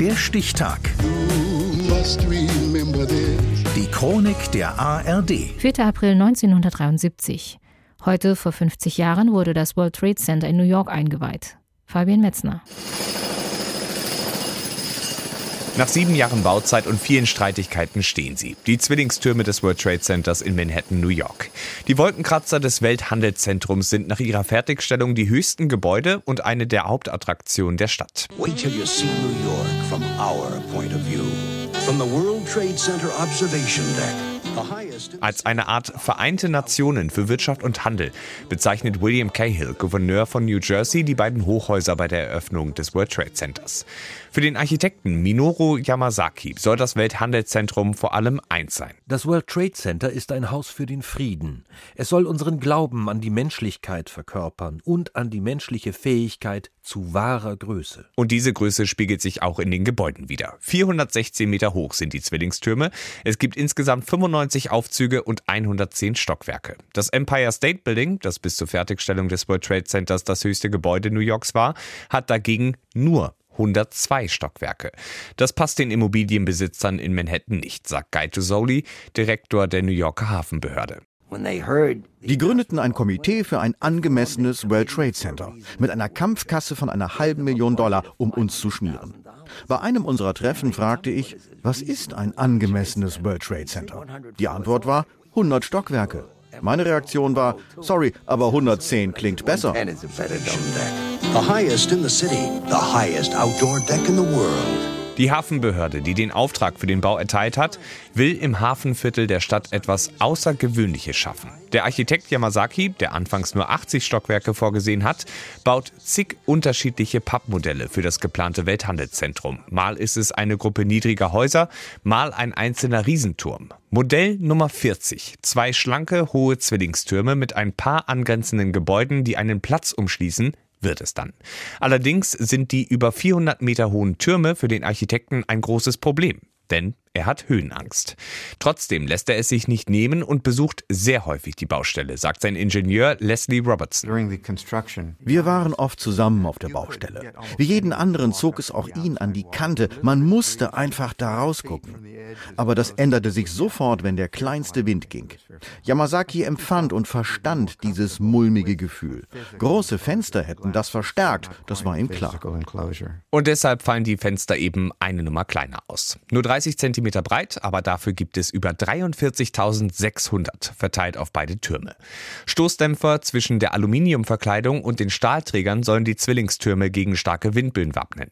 Der Stichtag. Die Chronik der ARD. 4. April 1973. Heute vor 50 Jahren wurde das World Trade Center in New York eingeweiht. Fabian Metzner. Nach sieben Jahren Bauzeit und vielen Streitigkeiten stehen sie. Die Zwillingstürme des World Trade Centers in Manhattan, New York. Die Wolkenkratzer des Welthandelszentrums sind nach ihrer Fertigstellung die höchsten Gebäude und eine der Hauptattraktionen der Stadt. Wait till you see New York from our point of view. From the World Trade Center Observation Deck. Als eine Art Vereinte Nationen für Wirtschaft und Handel bezeichnet William Cahill, Gouverneur von New Jersey, die beiden Hochhäuser bei der Eröffnung des World Trade Centers. Für den Architekten Minoru Yamasaki soll das Welthandelszentrum vor allem eins sein. Das World Trade Center ist ein Haus für den Frieden. Es soll unseren Glauben an die Menschlichkeit verkörpern und an die menschliche Fähigkeit zu wahrer Größe. Und diese Größe spiegelt sich auch in den Gebäuden wieder. 416 Meter hoch sind die Zwillingstürme. Es gibt insgesamt 95 Aufzüge und 110 Stockwerke. Das Empire State Building, das bis zur Fertigstellung des World Trade Centers das höchste Gebäude New Yorks war, hat dagegen nur 102 Stockwerke. Das passt den Immobilienbesitzern in Manhattan nicht, sagt Guy Tosoli, Direktor der New Yorker Hafenbehörde. Die gründeten ein Komitee für ein angemessenes World Trade Center mit einer Kampfkasse von einer halben Million Dollar, um uns zu schmieren. Bei einem unserer Treffen fragte ich, was ist ein angemessenes World Trade Center? Die Antwort war 100 Stockwerke. Meine Reaktion war, sorry, aber 110 klingt besser. The highest in the city, the highest outdoor deck in the world. Die Hafenbehörde, die den Auftrag für den Bau erteilt hat, will im Hafenviertel der Stadt etwas Außergewöhnliches schaffen. Der Architekt Yamazaki, der anfangs nur 80 Stockwerke vorgesehen hat, baut zig unterschiedliche Pappmodelle für das geplante Welthandelszentrum. Mal ist es eine Gruppe niedriger Häuser, mal ein einzelner Riesenturm. Modell Nummer 40. Zwei schlanke, hohe Zwillingstürme mit ein paar angrenzenden Gebäuden, die einen Platz umschließen, wird es dann. Allerdings sind die über 400 Meter hohen Türme für den Architekten ein großes Problem. Denn er hat Höhenangst. Trotzdem lässt er es sich nicht nehmen und besucht sehr häufig die Baustelle, sagt sein Ingenieur Leslie Robertson. Wir waren oft zusammen auf der Baustelle. Wie jeden anderen zog es auch ihn an die Kante. Man musste einfach da rausgucken. Aber das änderte sich sofort, wenn der kleinste Wind ging. Yamazaki empfand und verstand dieses mulmige Gefühl. Große Fenster hätten das verstärkt, das war ihm klar. Und deshalb fallen die Fenster eben eine Nummer kleiner aus. Nur 30 cm Kilometer breit, aber dafür gibt es über 43.600 verteilt auf beide Türme. Stoßdämpfer zwischen der Aluminiumverkleidung und den Stahlträgern sollen die Zwillingstürme gegen starke Windböen wappnen.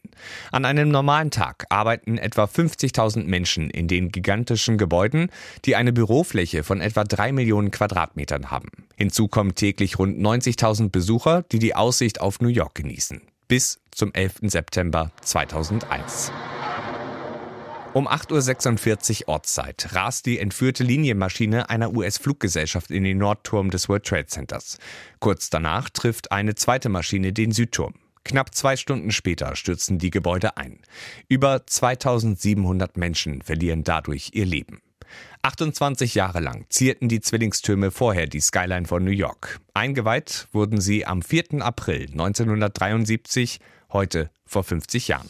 An einem normalen Tag arbeiten etwa 50.000 Menschen in den gigantischen Gebäuden, die eine Bürofläche von etwa drei Millionen Quadratmetern haben. Hinzu kommen täglich rund 90.000 Besucher, die die Aussicht auf New York genießen. Bis zum 11. September 2001. Um 8.46 Uhr Ortszeit rast die entführte Linienmaschine einer US-Fluggesellschaft in den Nordturm des World Trade Centers. Kurz danach trifft eine zweite Maschine den Südturm. Knapp zwei Stunden später stürzen die Gebäude ein. Über 2700 Menschen verlieren dadurch ihr Leben. 28 Jahre lang zierten die Zwillingstürme vorher die Skyline von New York. Eingeweiht wurden sie am 4. April 1973, heute vor 50 Jahren.